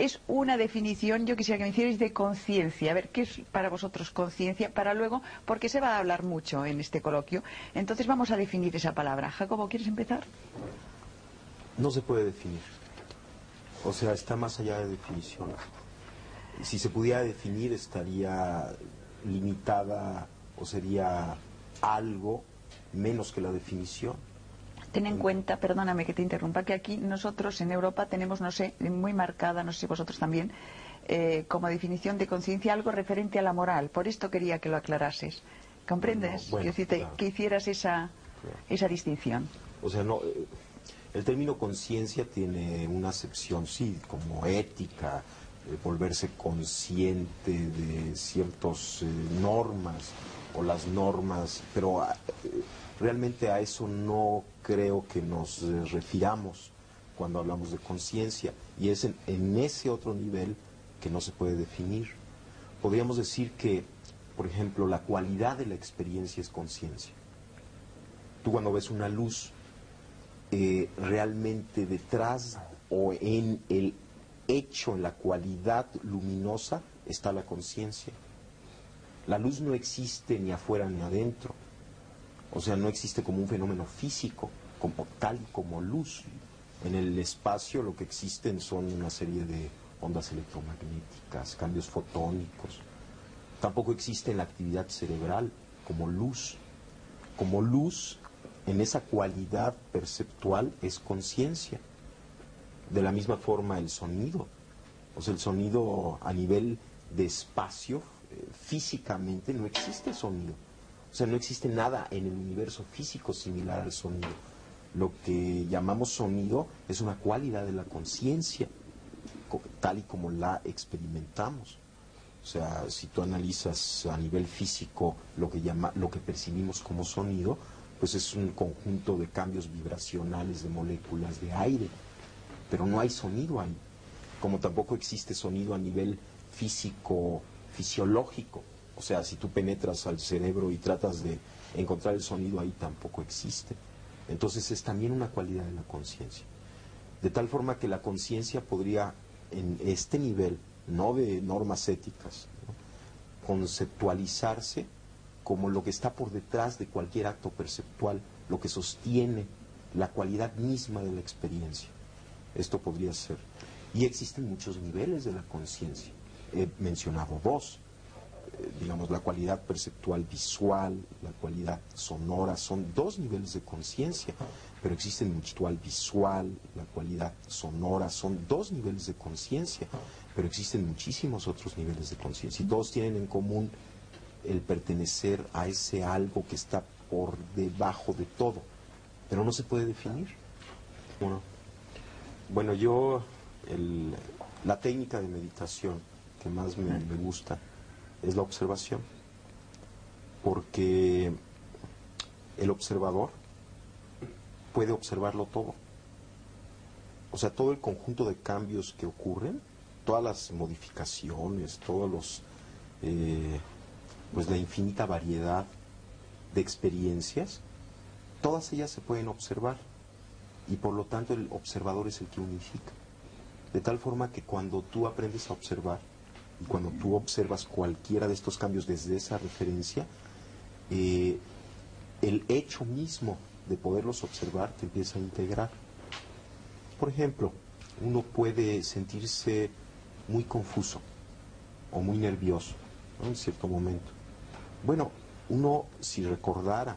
es una definición, yo quisiera que me hicierais de conciencia. A ver, ¿qué es para vosotros conciencia? Para luego, porque se va a hablar mucho en este coloquio. Entonces vamos a definir esa palabra. Jacobo, ¿quieres empezar? No se puede definir. O sea, está más allá de definición. Si se pudiera definir, estaría limitada o sería algo menos que la definición. Ten en cuenta, perdóname que te interrumpa, que aquí nosotros en Europa tenemos, no sé, muy marcada, no sé si vosotros también, eh, como definición de conciencia algo referente a la moral. Por esto quería que lo aclarases. ¿Comprendes? que hicieras esa, esa distinción. O sea, no, eh, el término conciencia tiene una acepción, sí, como ética, eh, volverse consciente de ciertas normas o las normas, pero realmente a eso no creo que nos eh, refiramos cuando hablamos de conciencia y es en, ese otro nivel que no se puede definir. Podríamos decir que, por ejemplo, la cualidad de la experiencia es conciencia. Tú cuando ves una luz, eh, realmente detrás o en el hecho, en la cualidad luminosa, está la conciencia. La luz no existe ni afuera ni adentro. O sea, no existe como un fenómeno físico, como tal como luz. En el espacio lo que existen son una serie de ondas electromagnéticas, cambios fotónicos. Tampoco existe en la actividad cerebral como luz. Como luz, en esa cualidad perceptual, es conciencia. De la misma forma el sonido. O sea, el sonido a nivel de espacio, eh, físicamente no existe sonido o sea, no existe nada en el universo físico similar al sonido. Lo que llamamos sonido es una cualidad de la conciencia, tal y como la experimentamos. O sea, si tú analizas a nivel físico lo que, llama, lo que percibimos como sonido, pues es un conjunto de cambios vibracionales de moléculas de aire, pero no hay sonido ahí, como tampoco existe sonido a nivel físico, fisiológico. O sea, si tú penetras al cerebro y tratas de encontrar el sonido ahí, tampoco existe. Entonces es también una cualidad de la conciencia. De tal forma que la conciencia podría, en este nivel, no de normas éticas, conceptualizarse como lo que está por detrás de cualquier acto perceptual, lo que sostiene la cualidad misma de la experiencia. Esto podría ser. Y existen muchos niveles de la conciencia. He mencionado dos digamos, la cualidad perceptual visual, la cualidad sonora, son dos niveles de conciencia, pero existe el visual, la cualidad sonora, son dos niveles de conciencia, pero existen muchísimos otros niveles de conciencia y todos tienen en común el pertenecer a ese algo que está por debajo de todo, pero no se puede definir. Bueno, bueno yo, la técnica de meditación que más me gusta, es la observación, porque el observador puede observarlo todo. O sea, todo el conjunto de cambios que ocurren, todas las modificaciones, todos los, eh, pues la infinita variedad de experiencias, todas ellas se pueden observar y por lo tanto el observador es el que unifica. De tal forma que cuando tú aprendes a observar, cuando tú observas cualquiera de estos cambios desde esa referencia, eh, el hecho mismo de poderlos observar te empieza a integrar. Por ejemplo, uno puede sentirse muy confuso o muy nervioso en cierto momento. Bueno, uno si recordara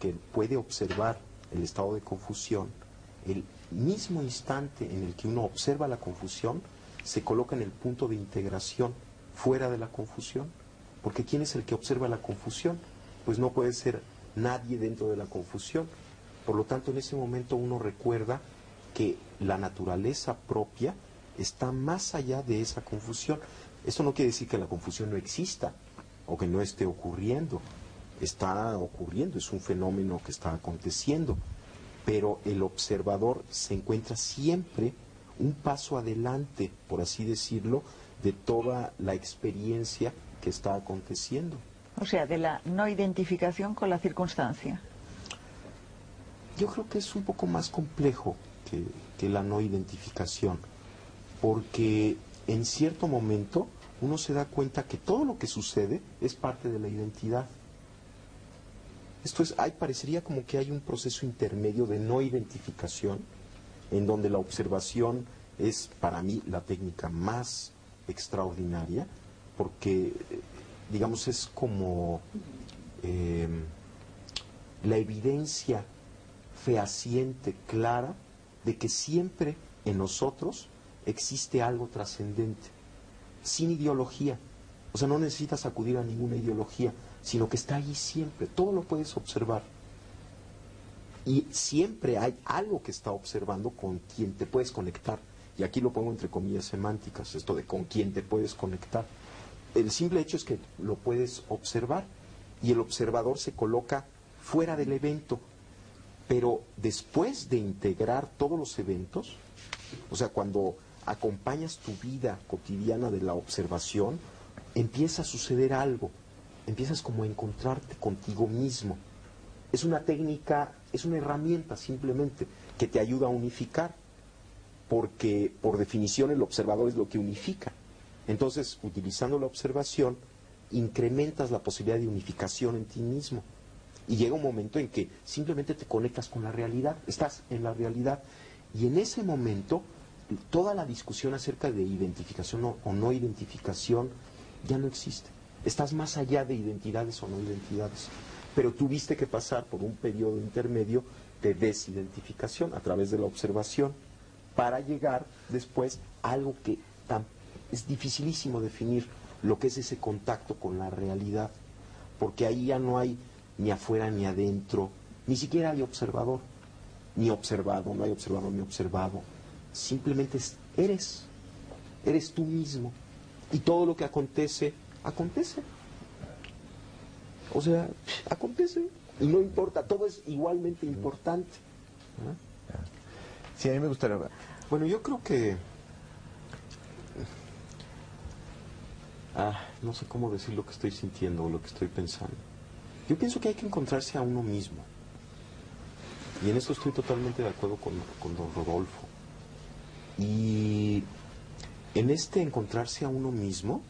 que puede observar el estado de confusión, el mismo instante en el que uno observa la confusión, se coloca en el punto de integración fuera de la confusión. Porque ¿quién es el que observa la confusión? Pues no puede ser nadie dentro de la confusión. Por lo tanto, en ese momento uno recuerda que la naturaleza propia está más allá de esa confusión. Esto no quiere decir que la confusión no exista o que no esté ocurriendo. Está ocurriendo, es un fenómeno que está aconteciendo, pero el observador se encuentra siempre un paso adelante, por así decirlo, de toda la experiencia que está aconteciendo. O sea, de la no identificación con la circunstancia. Yo creo que es un poco más complejo que, que la no identificación, porque en cierto momento uno se da cuenta que todo lo que sucede es parte de la identidad. Esto es, hay, parecería como que hay un proceso intermedio de no identificación, en donde la observación es para mí la técnica más extraordinaria, porque, digamos, es como eh, la evidencia fehaciente, clara, de que siempre en nosotros existe algo trascendente, sin ideología. O sea, no necesitas acudir a ninguna ideología, sino que está allí siempre, todo lo puedes observar. Y siempre hay algo que está observando con quien te puedes conectar. Y aquí lo pongo entre comillas semánticas, esto de con quién te puedes conectar. El simple hecho es que lo puedes observar y el observador se coloca fuera del evento, pero después de integrar todos los eventos, o sea, cuando acompañas tu vida cotidiana de la observación, empieza a suceder algo, empiezas como a encontrarte contigo mismo. Es una técnica, es una herramienta simplemente que te ayuda a unificar, porque por definición el observador es lo que unifica. Entonces, utilizando la observación, incrementas la posibilidad de unificación en ti mismo. Y llega un momento en que simplemente te conectas con la realidad, estás en la realidad. Y en ese momento, toda la discusión acerca de identificación o, no identificación ya no existe. Estás más allá de identidades o no identidades. Pero tuviste que pasar por un periodo intermedio de desidentificación a través de la observación para llegar después a algo que es dificilísimo definir, lo que es ese contacto con la realidad. Porque ahí ya no hay ni afuera ni adentro, ni siquiera hay observador, ni observado, no hay observador ni observado. Simplemente eres, eres tú mismo. Y todo lo que acontece, acontece. O sea, acontece. Y no importa, todo es igualmente importante. Sí, a mí me gustaría... Bueno, yo creo que... Ah, no sé cómo decir lo que estoy sintiendo o lo que estoy pensando. Yo pienso que hay que encontrarse a uno mismo. Y en eso estoy totalmente de acuerdo con, con don Rodolfo. Y en este encontrarse a uno mismo,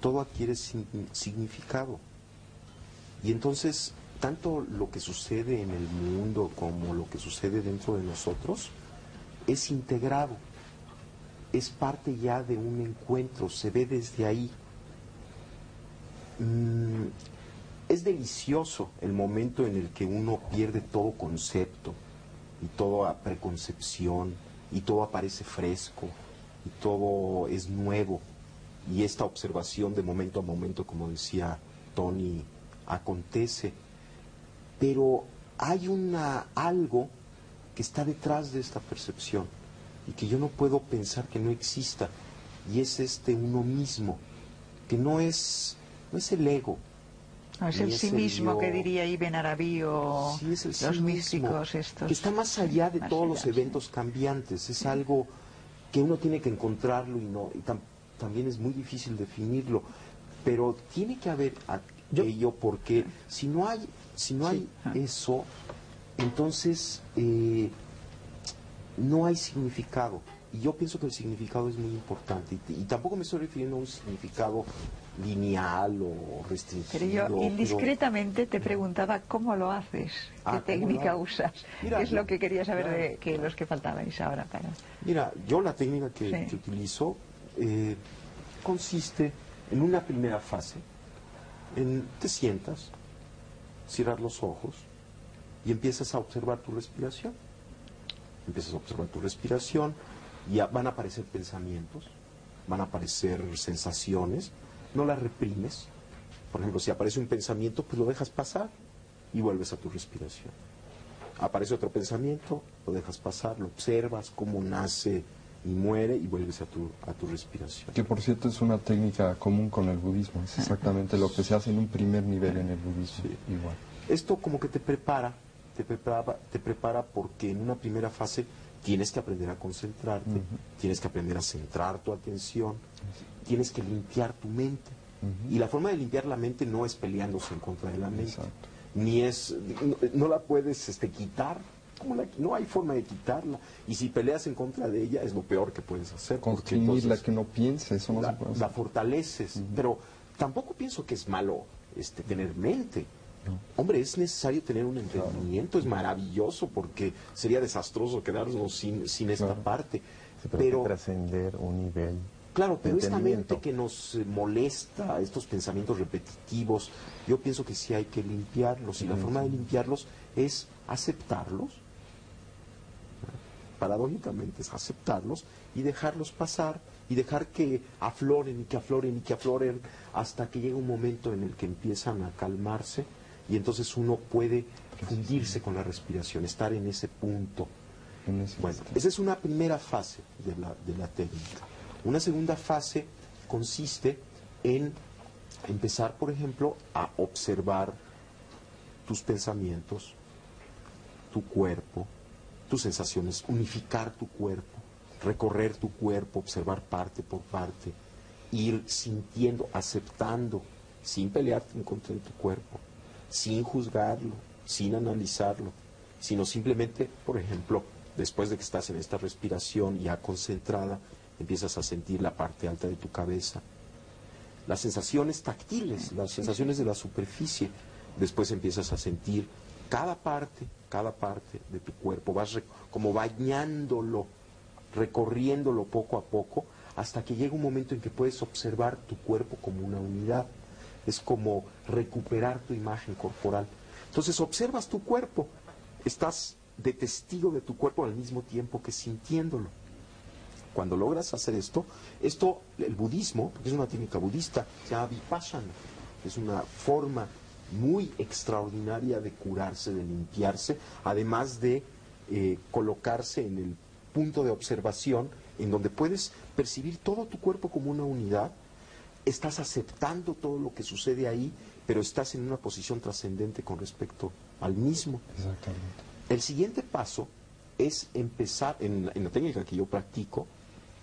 todo adquiere significado. Y entonces, tanto lo que sucede en el mundo como lo que sucede dentro de nosotros es integrado, es parte ya de un encuentro, se ve desde ahí. Mm, es delicioso el momento en el que uno pierde todo concepto y toda preconcepción y todo aparece fresco y todo es nuevo y esta observación de momento a momento, como decía Tony, acontece. Pero hay una algo que está detrás de esta percepción y que yo no puedo pensar que no exista y es este uno mismo, que no es no es el ego, no, es el sí mismo que diría Ibn Arabi o los místicos estos. Que está más allá de todos los eventos cambiantes. Es algo que uno tiene que encontrarlo y no y también es muy difícil definirlo. Pero tiene que haber aquello porque si no hay si no hay eso, entonces eh, no hay significado. Y yo pienso que el significado es muy importante. Y, y tampoco me estoy refiriendo a un significado lineal o restringido. Pero yo indiscretamente te preguntaba cómo lo haces, qué ah, técnica usas. es lo que quería saber de que los que faltabais ahora para. Mira, yo la técnica que, utilizo eh, consiste en una primera fase, en te sientas, cierras los ojos y empiezas a observar tu respiración. Empiezas a observar tu respiración y van a aparecer pensamientos, van a aparecer sensaciones, no la reprimes. Por ejemplo, si aparece un pensamiento, pues lo dejas pasar y vuelves a tu respiración. Aparece otro pensamiento, lo dejas pasar, lo observas, cómo nace y muere y vuelves a tu, a tu respiración. Que por cierto es una técnica común con el budismo, es exactamente lo que se hace en un primer nivel en el budismo. Igual. Esto como que te prepara, te prepara, te prepara porque en una primera fase tienes que aprender a concentrarte, tienes que aprender a centrar tu atención, tienes que limpiar tu mente. Y la forma de limpiar la mente no es peleándose en contra de la mente, ni es, no, la puedes este, quitar, no hay forma de quitarla. Y si peleas en contra de ella, es lo peor que puedes hacer. la que no piense, eso no la, se puede La fortaleces. Pero tampoco pienso que es malo este, tener mente. Hombre, es necesario tener un entendimiento, es maravilloso porque sería desastroso quedarnos sin, sin esta parte. pero, trascender un nivel. Claro, pero esta mente que nos molesta, estos pensamientos repetitivos, yo pienso que sí hay que limpiarlos y la forma de limpiarlos es aceptarlos, paradójicamente es aceptarlos y dejarlos pasar y dejar que afloren y que afloren y que afloren hasta que llega un momento en el que empiezan a calmarse y entonces uno puede fundirse con la respiración, estar en ese punto. bueno, esa es una primera fase de la, de la técnica. Una segunda fase consiste en empezar, por ejemplo, a observar tus pensamientos, tu cuerpo, tus sensaciones, unificar tu cuerpo, recorrer tu cuerpo, observar parte por parte, ir sintiendo, aceptando, sin pelearte en contra de tu cuerpo, sin juzgarlo, sin analizarlo, sino simplemente, por ejemplo, después de que estás en esta respiración ya concentrada, empiezas a sentir la parte alta de tu cabeza, las sensaciones táctiles, las sensaciones de la superficie, después empiezas a sentir cada parte, cada parte de tu cuerpo, vas como bañándolo, recorriéndolo poco a poco, hasta que llega un momento en que puedes observar tu cuerpo como una unidad es como recuperar tu imagen corporal. Entonces observas tu cuerpo, estás de testigo de tu cuerpo al mismo tiempo que sintiéndolo. Cuando logras hacer esto, esto, el budismo, porque es una técnica budista, se llama vipassana, es una forma muy extraordinaria de curarse, de limpiarse, además de eh, colocarse en el punto de observación en donde puedes percibir todo tu cuerpo como una unidad estás aceptando todo lo que sucede ahí, pero estás en una posición trascendente con respecto al mismo. Exactamente. El siguiente paso es empezar, en, la técnica que yo practico,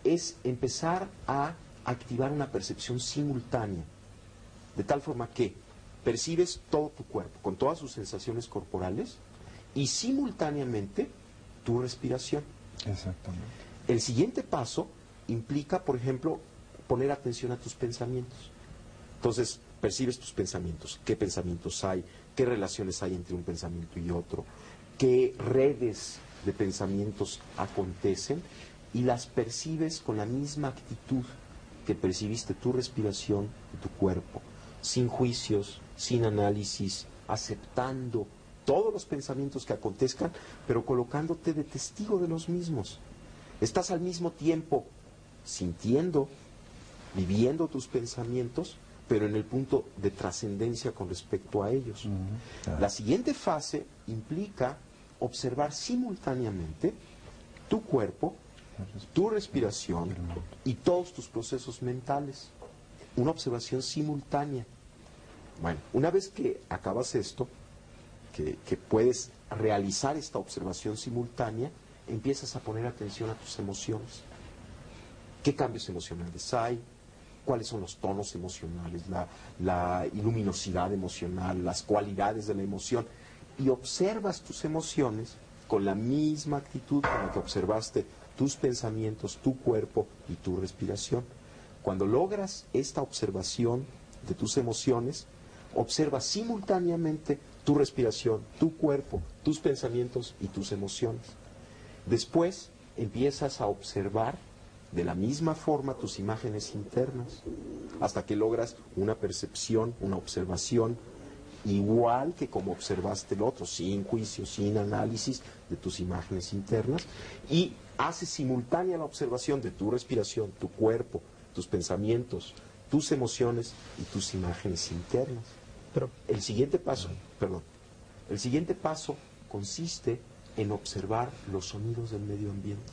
es empezar a activar una percepción simultánea, de tal forma que percibes todo tu cuerpo, con todas sus sensaciones corporales, y simultáneamente tu respiración. Exactamente. El siguiente paso implica, por ejemplo, poner atención a tus pensamientos. Entonces, percibes tus pensamientos, qué pensamientos hay, qué relaciones hay entre un pensamiento y otro, qué redes de pensamientos acontecen y las percibes con la misma actitud que percibiste tu respiración y tu cuerpo, sin juicios, sin análisis, aceptando todos los pensamientos que acontezcan, pero colocándote de testigo de los mismos. Estás al mismo tiempo sintiendo viviendo tus pensamientos, pero en el punto de trascendencia con respecto a ellos. La siguiente fase implica observar simultáneamente tu cuerpo, tu respiración y todos tus procesos mentales. Una observación simultánea. Bueno, una vez que acabas esto, que, que puedes realizar esta observación simultánea, empiezas a poner atención a tus emociones. ¿Qué cambios emocionales hay? cuáles son los tonos emocionales, la, luminosidad emocional, las cualidades de la emoción, y observas tus emociones con la misma actitud con la que observaste tus pensamientos, tu cuerpo y tu respiración. Cuando logras esta observación de tus emociones, observas simultáneamente tu respiración, tu cuerpo, tus pensamientos y tus emociones. Después empiezas a observar de la misma forma tus imágenes internas, hasta que logras una percepción, una observación, igual que como observaste el otro, sin juicio, sin análisis de tus imágenes internas, y haces simultánea la observación de tu respiración, tu cuerpo, tus pensamientos, tus emociones y tus imágenes internas. El siguiente paso, perdón, el siguiente paso consiste en observar los sonidos del medio ambiente.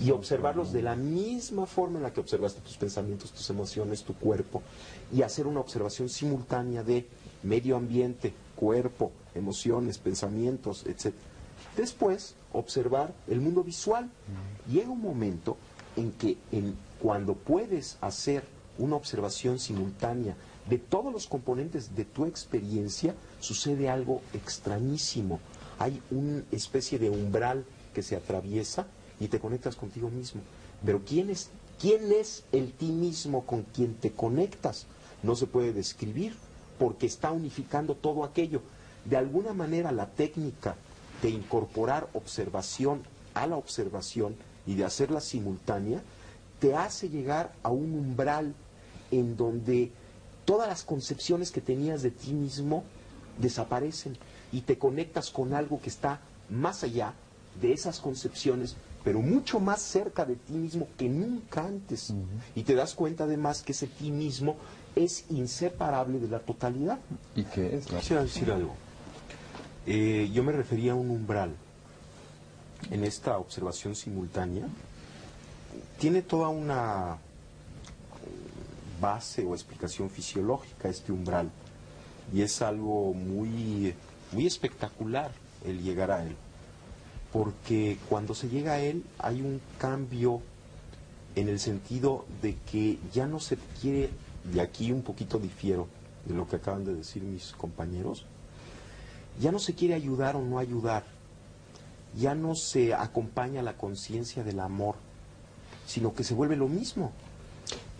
y observarlos de la misma forma en la que observaste tus pensamientos, tus emociones, tu cuerpo, y hacer una observación simultánea de medio ambiente, cuerpo, emociones, pensamientos, etc. Después, observar el mundo visual. Llega un momento en que en, cuando puedes hacer una observación simultánea de todos los componentes de tu experiencia, sucede algo extrañísimo. Hay una especie de umbral que se atraviesa y te conectas contigo mismo. Pero ¿quién es, quién es el ti mismo con quien te conectas? No se puede describir porque está unificando todo aquello. De alguna manera la técnica de incorporar observación a la observación y de hacerla simultánea, te hace llegar a un umbral en donde todas las concepciones que tenías de ti mismo desaparecen y te conectas con algo que está más allá de esas concepciones, pero mucho más cerca de ti mismo que nunca antes. Y te das cuenta además que ese ti mismo es inseparable de la totalidad. ¿Y qué es? La... Quisiera decir algo. Eh, yo me refería a un umbral. En esta observación simultánea, tiene toda una base o explicación fisiológica este umbral. Y es algo muy, muy espectacular el llegar a él. Porque cuando se llega a él hay un cambio en el sentido de que ya no se quiere, y aquí un poquito difiero de lo que acaban de decir mis compañeros, ya no se quiere ayudar o no ayudar, ya no se acompaña la conciencia del amor, sino que se vuelve lo mismo.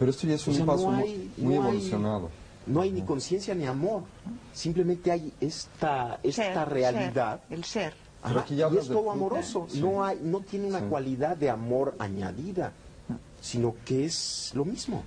Pero esto ya es un O sea, paso no muy- hay- muy no hay- evolucionado. No hay ni conciencia ni amor, simplemente hay esta, esta Ser, realidad. ser, el ser. Pero Ajá, aquí ya y es todo amoroso, Sí. no, hay, no tiene una Sí. cualidad de amor añadida, sino que es lo mismo.